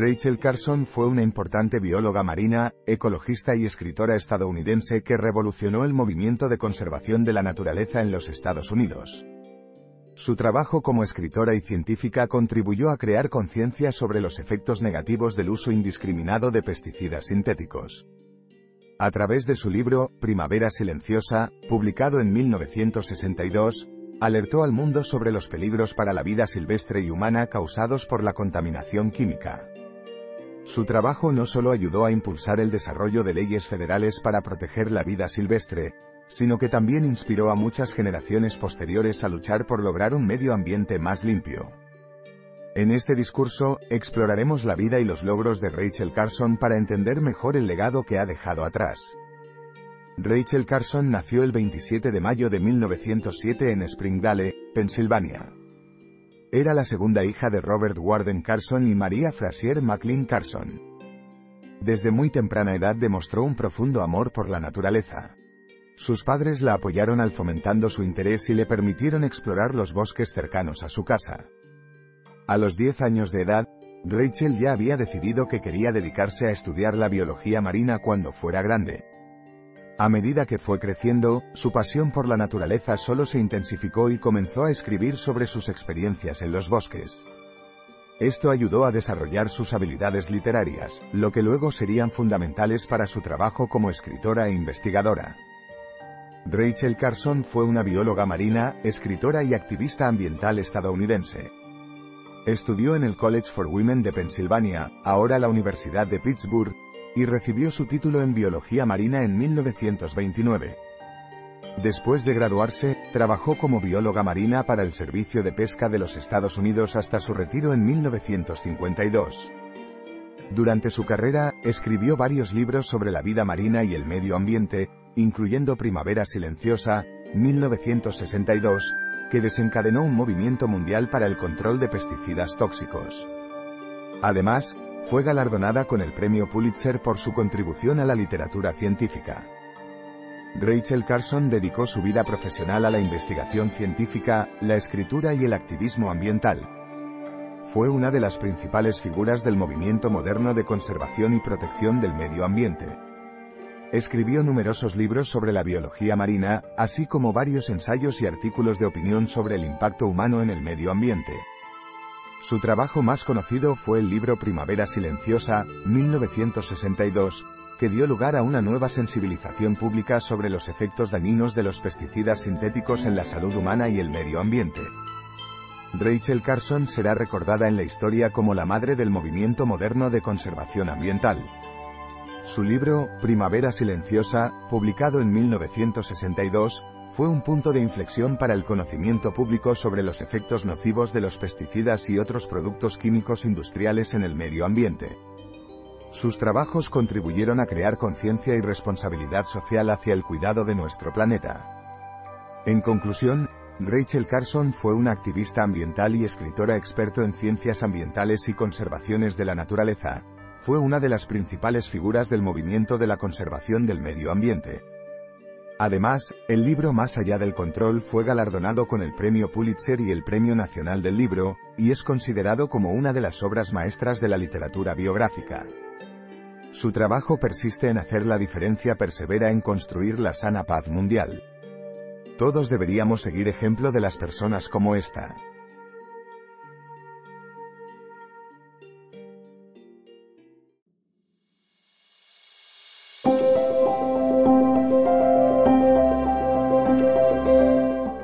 Rachel Carson fue una importante bióloga marina, ecologista y escritora estadounidense que revolucionó el movimiento de conservación de la naturaleza en los Estados Unidos. Su trabajo como escritora y científica contribuyó a crear conciencia sobre los efectos negativos del uso indiscriminado de pesticidas sintéticos. A través de su libro, Primavera Silenciosa, publicado en 1962, alertó al mundo sobre los peligros para la vida silvestre y humana causados por la contaminación química. Su trabajo no solo ayudó a impulsar el desarrollo de leyes federales para proteger la vida silvestre, sino que también inspiró a muchas generaciones posteriores a luchar por lograr un medio ambiente más limpio. En este discurso, exploraremos la vida y los logros de Rachel Carson para entender mejor el legado que ha dejado atrás. Rachel Carson nació el 27 de mayo de 1907 en Springdale, Pensilvania. Era la segunda hija de Robert Warden Carson y María Frazier McLean Carson. Desde muy temprana edad demostró un profundo amor por la naturaleza. Sus padres la apoyaron al fomentando su interés y le permitieron explorar los bosques cercanos a su casa. A los 10 años de edad, Rachel ya había decidido que quería dedicarse a estudiar la biología marina cuando fuera grande. A medida que fue creciendo, su pasión por la naturaleza solo se intensificó y comenzó a escribir sobre sus experiencias en los bosques. Esto ayudó a desarrollar sus habilidades literarias, lo que luego serían fundamentales para su trabajo como escritora e investigadora. Rachel Carson fue una bióloga marina, escritora y activista ambiental estadounidense. Estudió en el College for Women de Pensilvania, ahora la Universidad de Pittsburgh, y recibió su título en Biología Marina en 1929. Después de graduarse, trabajó como bióloga marina para el Servicio de Pesca de los Estados Unidos hasta su retiro en 1952. Durante su carrera, escribió varios libros sobre la vida marina y el medio ambiente, incluyendo Primavera Silenciosa, 1962, que desencadenó un movimiento mundial para el control de pesticidas tóxicos. Además, fue galardonada con el premio Pulitzer por su contribución a la literatura científica. Rachel Carson dedicó su vida profesional a la investigación científica, la escritura y el activismo ambiental. Fue una de las principales figuras del movimiento moderno de conservación y protección del medio ambiente. Escribió numerosos libros sobre la biología marina, así como varios ensayos y artículos de opinión sobre el impacto humano en el medio ambiente. Su trabajo más conocido fue el libro Primavera Silenciosa, 1962, que dio lugar a una nueva sensibilización pública sobre los efectos dañinos de los pesticidas sintéticos en la salud humana y el medio ambiente. Rachel Carson será recordada en la historia como la madre del movimiento moderno de conservación ambiental. Su libro, Primavera Silenciosa, publicado en 1962, fue un punto de inflexión para el conocimiento público sobre los efectos nocivos de los pesticidas y otros productos químicos industriales en el medio ambiente. Sus trabajos contribuyeron a crear conciencia y responsabilidad social hacia el cuidado de nuestro planeta. En conclusión, Rachel Carson fue una activista ambiental y escritora experto en ciencias ambientales y conservaciones de la naturaleza. Fue una de las principales figuras del movimiento de la conservación del medio ambiente. Además, el libro Más allá del control fue galardonado con el Premio Pulitzer y el Premio Nacional del Libro, y es considerado como una de las obras maestras de la literatura biográfica. Su trabajo persiste en hacer la diferencia persevera en construir la sana paz mundial. Todos deberíamos seguir ejemplo de las personas como esta.